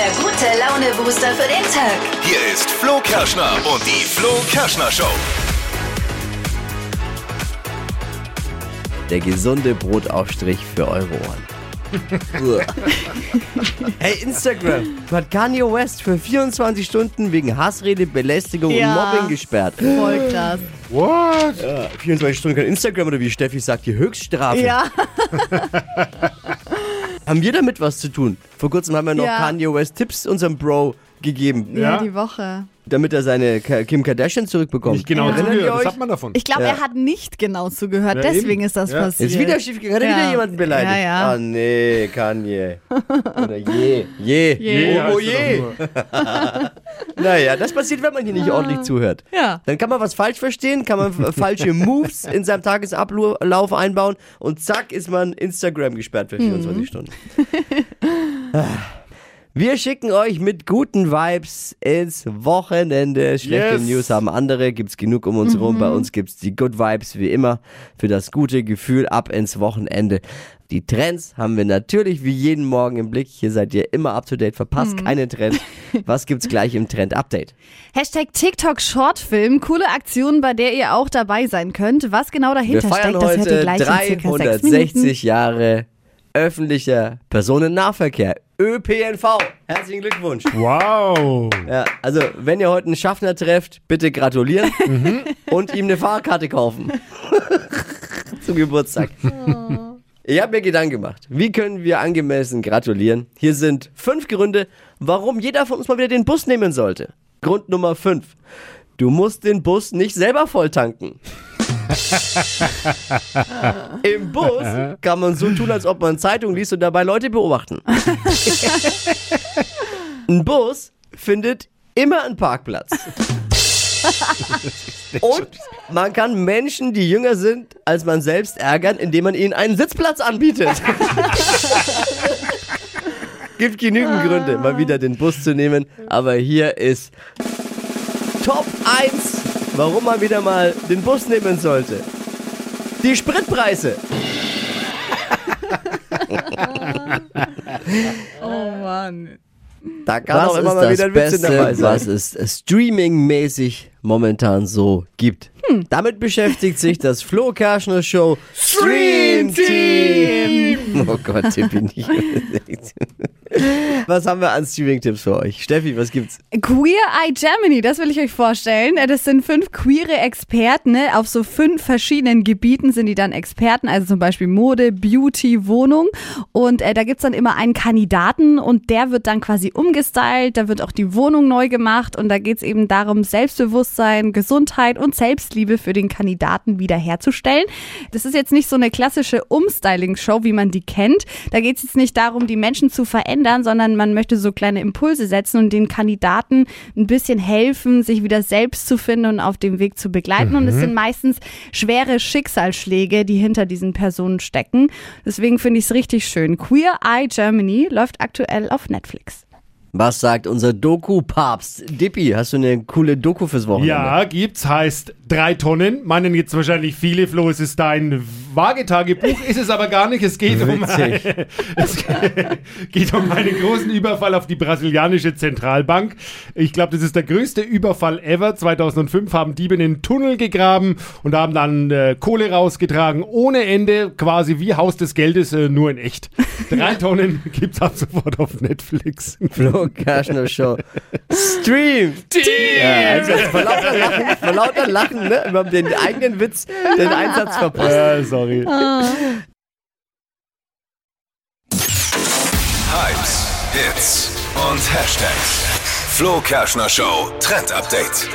der gute Laune-Booster für den Tag. Hier ist Flo Kerschner und die Flo Kerschner Show. Der gesunde Brotaufstrich für eure Ohren. Hey, Instagram hat Kanye West für 24 Stunden wegen Hassrede, Belästigung Ja. und Mobbing gesperrt. Voll krass. What? Ja, 24 Stunden kein Instagram oder wie Steffi sagt, die Höchststrafe. Ja. Haben wir damit was zu tun? Vor kurzem haben wir noch Ja. Kanye West Tipps unserem Bro gegeben, ja, Ja. die Woche. damit er seine Kim Kardashian zurückbekommt. Nicht genau Ja. Erinnert zugehört, ihr was euch? hat man davon? Ich glaube, Ja. er hat nicht genau zugehört, Ja, deswegen eben. ist das Ja. passiert. Ist wieder schief gegangen. Hat er Ja. wieder jemanden beleidigt? Ja, ja. Ah, nee, Kanye. Oder je. Je. Je. Oh, oh er je. Naja, das passiert, wenn man hier nicht ordentlich zuhört. Ja. Dann kann man was falsch verstehen, kann man falsche Moves in seinem Tagesablauf einbauen und zack ist man Instagram gesperrt für 24 Stunden. Wir schicken euch mit guten Vibes ins Wochenende. Schlechte Yes. News haben andere, gibt's genug um uns rum. Bei uns gibt's die Good Vibes wie immer für das gute Gefühl ab ins Wochenende. Die Trends haben wir natürlich wie jeden Morgen im Blick. Hier seid ihr immer up to date, verpasst keinen Trend. Was gibt's gleich im Trend Update? Hashtag TikTok Shortfilm. Coole Aktion, bei der ihr auch dabei sein könnt. Was genau Wir dahinter feiern steckt, das hört ihr heute gleich in circa sechs Minuten. 360 Jahre öffentlicher Personennahverkehr. ÖPNV. Herzlichen Glückwunsch. Wow. Ja, also, wenn ihr heute einen Schaffner trefft, bitte gratulieren und ihm eine Fahrkarte kaufen. Zum Geburtstag. Ich habe mir Gedanken gemacht. Wie können wir angemessen gratulieren? Hier sind fünf Gründe, warum jeder von uns mal wieder den Bus nehmen sollte. Grund Nummer fünf. Du musst den Bus nicht selber voll tanken. Im Bus kann man so tun, als ob man Zeitung liest und dabei Leute beobachten. Ein Bus findet immer einen Parkplatz. Und man kann Menschen, die jünger sind als man selbst, ärgern, indem man ihnen einen Sitzplatz anbietet. Gibt genügend Gründe, mal wieder den Bus zu nehmen. Aber hier ist Top 1, warum man wieder mal den Bus nehmen sollte. Die Spritpreise. Oh Mann. Da kann Was auch immer ist mal das wieder ein Witz Beste, dabei sein. was es streamingmäßig momentan so gibt? Hm. Damit beschäftigt sich das Flo Kerschner Show Stream Team. Oh Gott, Tippi nicht. Was haben wir an Streaming-Tipps für euch? Steffi, was gibt's? Queer Eye Germany, das will ich euch vorstellen. Äh, Das sind fünf queere Experten. Ne? Auf so fünf verschiedenen Gebieten sind die dann Experten, also zum Beispiel Mode, Beauty, Wohnung. Und äh, da gibt's dann immer einen Kandidaten und der wird dann quasi umgestylt. Da wird auch die Wohnung neu gemacht und da geht's eben darum, Selbstbewusstsein, Gesundheit und Selbstliebe für den Kandidaten wiederherzustellen. Das ist jetzt nicht so eine klassische Umstyling-Show, wie man die kennt. Da geht's jetzt nicht darum, die Menschen zu verändern, sondern man möchte so kleine Impulse setzen und den Kandidaten ein bisschen helfen, sich wieder selbst zu finden und auf dem Weg zu begleiten. Und es sind meistens schwere Schicksalsschläge, die hinter diesen Personen stecken. Deswegen finde ich es richtig schön. Queer Eye Germany läuft aktuell auf Netflix. Was sagt unser Doku-Papst? Dippi, hast du eine coole Doku fürs Wochenende? Ja, gibt's, heißt drei Tonnen. Meinen jetzt wahrscheinlich viele, Flo, es ist dein Waagetagebuch, ist es aber gar nicht. Es geht um, Witzig. es geht um einen großen Überfall auf die brasilianische Zentralbank. Ich glaube, das ist der größte Überfall ever. 2005 haben Diebe einen Tunnel gegraben und haben dann äh, Kohle rausgetragen, ohne Ende, quasi wie Haus des Geldes, äh, nur in echt. Drei Tonnen gibt's ab sofort auf Netflix. Flo Kerschner Show Stream Team! Ja, also vor lauter Lachen, vor lauter Lachen, ne? Wir haben den eigenen Witz, den Einsatz verpasst. Äh, sorry. Hypes, Hits und Hashtags. Flo Kerschner Show Trend Update.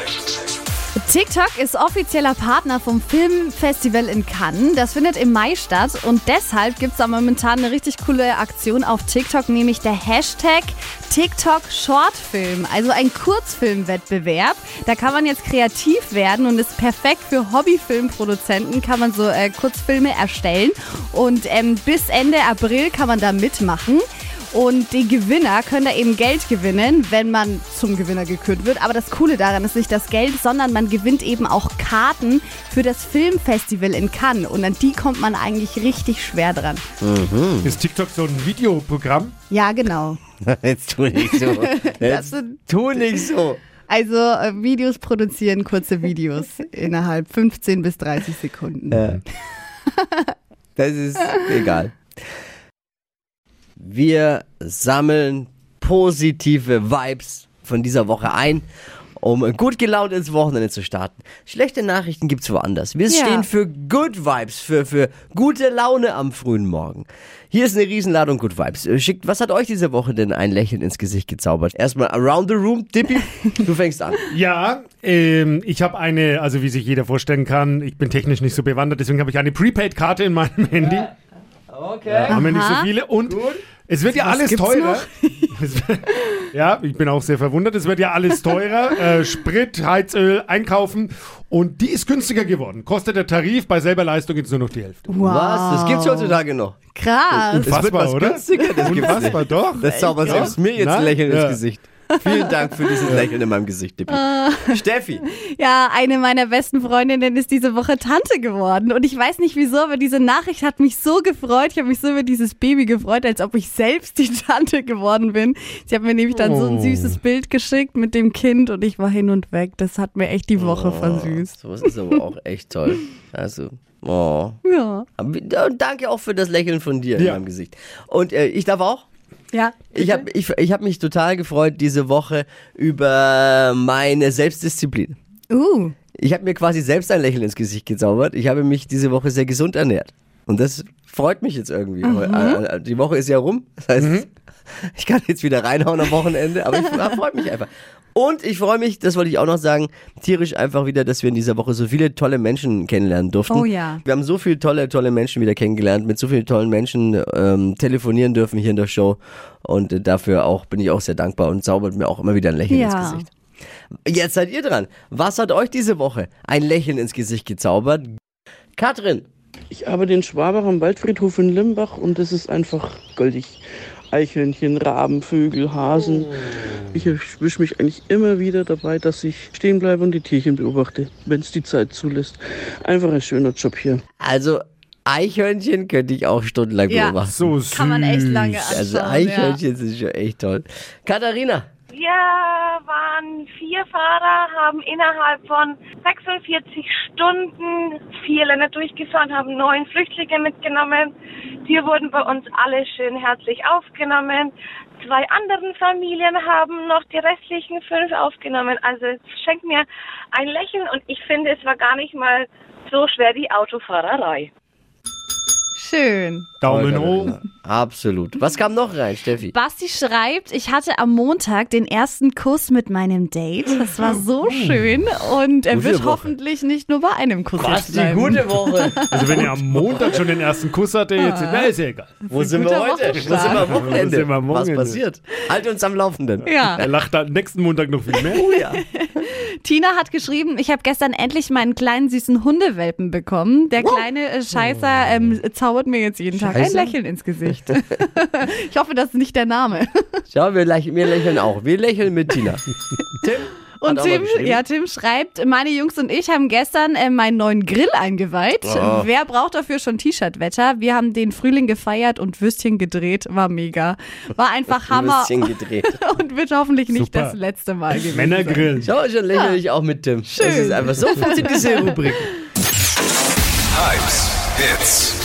TikTok ist offizieller Partner vom Filmfestival in Cannes. Das findet im Mai statt und deshalb gibt es da momentan eine richtig coole Aktion auf TikTok, nämlich der Hashtag TikTok Shortfilm, also ein Kurzfilmwettbewerb. Da kann man jetzt kreativ werden und ist perfekt für Hobbyfilmproduzenten, kann man so äh, Kurzfilme erstellen und ähm, bis Ende April kann man da mitmachen. Und die Gewinner können da eben Geld gewinnen, wenn man zum Gewinner gekürt wird. Aber das Coole daran ist nicht das Geld, sondern man gewinnt eben auch Karten für das Filmfestival in Cannes. Und an die kommt man eigentlich richtig schwer dran. Ist TikTok so ein Videoprogramm? Ja, genau. Jetzt tu nicht so. Das Jetzt sind tu nicht so. also äh, Videos produzieren, kurze Videos innerhalb 15 bis 30 Sekunden. Das ist egal. Wir sammeln positive Vibes von dieser Woche ein, um gut gelaunt ins Wochenende zu starten. Schlechte Nachrichten gibt's woanders. Wir Ja. stehen für Good Vibes, für, für gute Laune am frühen Morgen. Hier ist eine Riesenladung Good Vibes. Äh, Schickt, was hat euch diese Woche denn ein Lächeln ins Gesicht gezaubert? Erstmal around the room, Dippy, du fängst an. Ja, ähm, ich habe eine, also wie sich jeder vorstellen kann, ich bin technisch nicht so bewandert, deswegen habe ich eine Prepaid-Karte in meinem Handy. Okay. Haben wir nicht so viele. Und es wird ja Was alles teurer. Es ja, ich bin auch sehr verwundert. Es wird ja alles teurer. äh, Sprit, Heizöl, Einkaufen. Und die ist günstiger geworden. Kostet der Tarif bei selber Leistung jetzt nur noch die Hälfte. Was? Das gibt's heutzutage noch. Krass. Es was oder? günstiger, das Unfassbar, doch. Das zaubert selbst mir jetzt Na? ein Lächeln Ja. ins Gesicht. Vielen Dank für dieses Lächeln in meinem Gesicht, Dippi. Steffi, Ja, eine meiner besten Freundinnen ist diese Woche Tante geworden. Und ich weiß nicht wieso, aber diese Nachricht hat mich so gefreut. Ich habe mich so über dieses Baby gefreut, als ob ich selbst die Tante geworden bin. Sie hat mir nämlich dann so ein Oh. süßes Bild geschickt mit dem Kind und ich war hin und weg. Das hat mir echt die Woche versüßt. sowas ist aber auch echt toll. Also, oh. Ja. Und danke auch für das Lächeln von dir in Ja. meinem Gesicht. Und äh, ich darf auch? Ja. Ich habe ich, ich hab mich total gefreut diese Woche über meine Selbstdisziplin. Uh. Ich habe mir quasi selbst ein Lächeln ins Gesicht gezaubert. Ich habe mich diese Woche sehr gesund ernährt. Und das freut mich jetzt irgendwie. Äh, äh, Die Woche ist ja rum. Das heißt, ich kann jetzt wieder reinhauen am Wochenende, aber ich ja, freut mich einfach. Und ich freue mich, das wollte ich auch noch sagen, tierisch einfach wieder, dass wir in dieser Woche so viele tolle Menschen kennenlernen durften. Oh ja. Wir haben so viele tolle, tolle Menschen wieder kennengelernt, mit so vielen tollen Menschen ähm, telefonieren dürfen hier in der Show. Und äh, dafür auch bin ich auch sehr dankbar und zaubert mir auch immer wieder ein Lächeln Ja. ins Gesicht. Jetzt seid ihr dran. Was hat euch diese Woche ein Lächeln ins Gesicht gezaubert? Katrin, Ich arbeite in Schwabach am Waldfriedhof in Limbach und es ist einfach goldig. Eichhörnchen, Raben, Vögel, Hasen. Ich erwische mich eigentlich immer wieder dabei, dass ich stehen bleibe und die Tierchen beobachte, wenn es die Zeit zulässt. Einfach ein schöner Job hier. also Eichhörnchen könnte ich auch stundenlang Ja. beobachten. So süß. Kann man echt lange anschauen. Also Eichhörnchen sind schon echt toll. Katharina, Wir waren vier Fahrer, haben innerhalb von 46 Stunden vier Länder durchgefahren, haben neun Flüchtlinge mitgenommen. Die wurden bei uns alle schön herzlich aufgenommen. Zwei anderen Familien haben noch die restlichen fünf aufgenommen. Also es schenkt mir ein Lächeln und ich finde, es war gar nicht mal so schwer die Autofahrerei. Schön. Daumen hoch. Absolut. Was kam noch rein, Steffi? Basti schreibt, ich hatte am Montag den ersten Kuss mit meinem Date. Das war so schön und er Gute wird Woche. hoffentlich nicht nur bei einem Kuss jetzt bleiben. Woche. Also wenn ihr am Montag schon den ersten Kuss hatte, jetzt, na, ist ja egal. Wo sind wir guter heute? Wo Wochenstart. sind wir am Wochenende? Wo sind wir am Was Wochenende? passiert? Halt uns am Laufenden. Ja. Er lacht dann nächsten Montag noch viel mehr. Oh ja. Tina hat geschrieben, ich habe gestern endlich meinen kleinen süßen Hundewelpen bekommen. Der kleine äh, Scheißer ähm, zaubert mir jetzt jeden Tag ein? Lächeln ins Gesicht. ich hoffe, das ist nicht der Name. Schau, wir, lächeln, wir lächeln auch. Wir lächeln mit Tina. Tim? Und Tim, ja, Tim schreibt, meine Jungs und ich haben gestern äh, meinen neuen Grill eingeweiht. Oh. Wer braucht dafür schon T-Shirt-Wetter? Wir haben den Frühling gefeiert und Würstchen gedreht. War mega. War einfach Hammer Würstchen gedreht. und wird hoffentlich nicht Super. das letzte Mal gewesen sein. Männergrillen. Schau, schon lächle ich auch mit Tim. Schön. Das ist einfach so funktioniert diese Rubrik. Hypes, Hits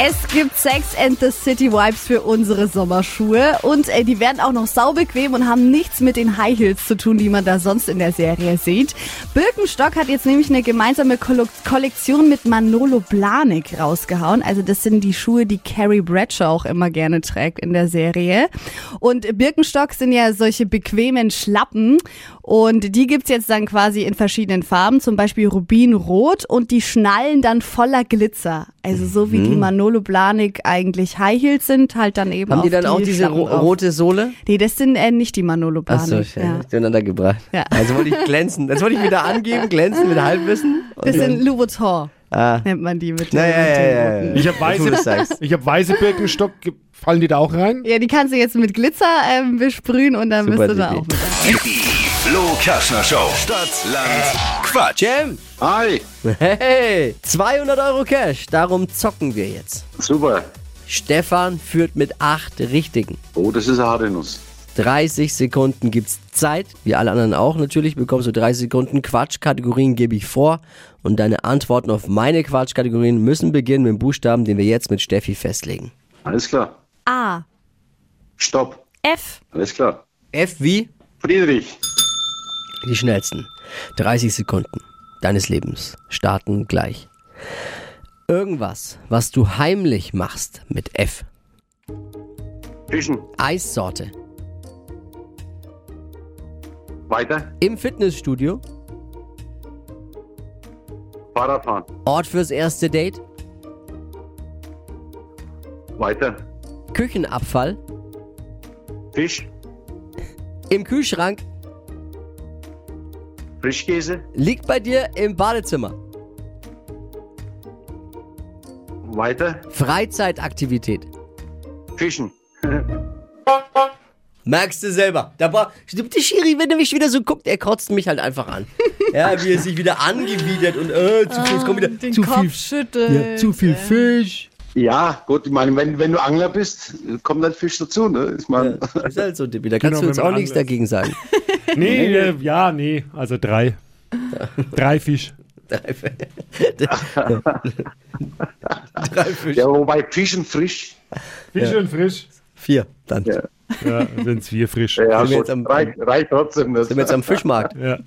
Es gibt Sex and the City Vibes für unsere Sommerschuhe und äh, die werden auch noch saubequem und haben nichts mit den High Heels zu tun, die man da sonst in der Serie sieht. Birkenstock hat jetzt nämlich eine gemeinsame Kollektion mit Manolo Blahnik rausgehauen. Also das sind die Schuhe, die Carrie Bradshaw auch immer gerne trägt in der Serie. Und Birkenstock sind ja solche bequemen Schlappen und die gibt's jetzt dann quasi in verschiedenen Farben, zum Beispiel Rubinrot und die schnallen dann voller Glitzer. Also so wie die Manolo Blahnik eigentlich High Heels sind, halt dann eben Haben auf die dann auch diese ro rote Sohle? Nee, das sind äh, nicht die Manolo Achso, Blahnik. ich ja. durcheinander gebracht. Ja. Also wollte ich glänzen. Jetzt wollte ich wieder angeben, glänzen mit Halbwissen. Das sind Louboutin. nennt man die mit Ja, den, ja, mit ja, ja, ja. Ich habe weiße, das ich hab weiße Birkenstock. Fallen die da auch rein? Ja, die kannst du jetzt mit Glitzer ähm, besprühen und dann Super bist du da auch mit dabei. Die Flo Kerschner Show. Stadt, Land, Quatsch. Jam, Hi, hey, 200 Euro Cash, darum zocken wir jetzt. super. Stefan führt mit acht Richtigen. Oh, das ist eine harte Nuss. 30 Sekunden gibt's Zeit, wie alle anderen auch natürlich, bekommst du 30 Sekunden Quatschkategorien gebe ich vor und deine Antworten auf meine Quatschkategorien müssen beginnen mit dem Buchstaben, den wir jetzt mit Steffi festlegen. Alles klar. A. Stopp. F. Alles klar. F wie Friedrich. die schnellsten. 30 Sekunden deines Lebens starten gleich. Irgendwas, was du heimlich machst mit F. Fischen. Eissorte. Weiter. Im Fitnessstudio. Fahrradfahren. Ort fürs erste Date. Weiter. Küchenabfall. Fisch. Im Kühlschrank. Frischkäse. Liegt bei dir im Badezimmer. Weiter. Freizeitaktivität. Fischen. Merkst du selber. Da war, der Schiri, wenn er mich wieder so guckt, er kotzt mich halt einfach an. Ja, wie er sich wieder angewidert und äh, zu viel, es kommt wieder Den zu Kopf viel, ja, zu viel Fisch. Ja, gut, ich meine, wenn, wenn du Angler bist, kommt dann Fisch dazu, ne? Ich meine, Ja, ist halt so, Dippi. Da kannst Genau, du man auch nichts dagegen sagen. Nee, äh, ja, nee. Also drei. Drei Fisch. Drei, Drei Fisch. ja, wobei Fischen frisch. Fisch und frisch. Vier, dann. Ja. Ja, sind's vier frisch. Ja, Sind wir jetzt am- reicht, reicht trotzdem. Sind wir jetzt am Fischmarkt. Ja.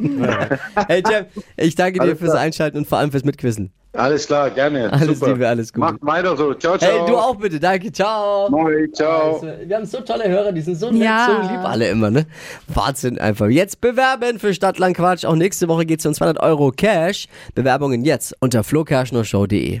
Hey, Jeff, ich danke dir Alles fürs klar. Einschalten und vor allem fürs Mitquissen. Alles klar, gerne. Alles Super. Liebe, alles Gute. Macht weiter so. Ciao, ciao. Hey, du auch bitte. Danke. Ciao. Moi, ciao. Wir haben so tolle Hörer, die sind so nett, Ja. so lieb alle immer, ne? Wahnsinn einfach. Jetzt bewerben für Stadtland Quatsch. Auch nächste Woche geht's um 200 Euro Cash. Bewerbungen jetzt unter flokerschnershow.de.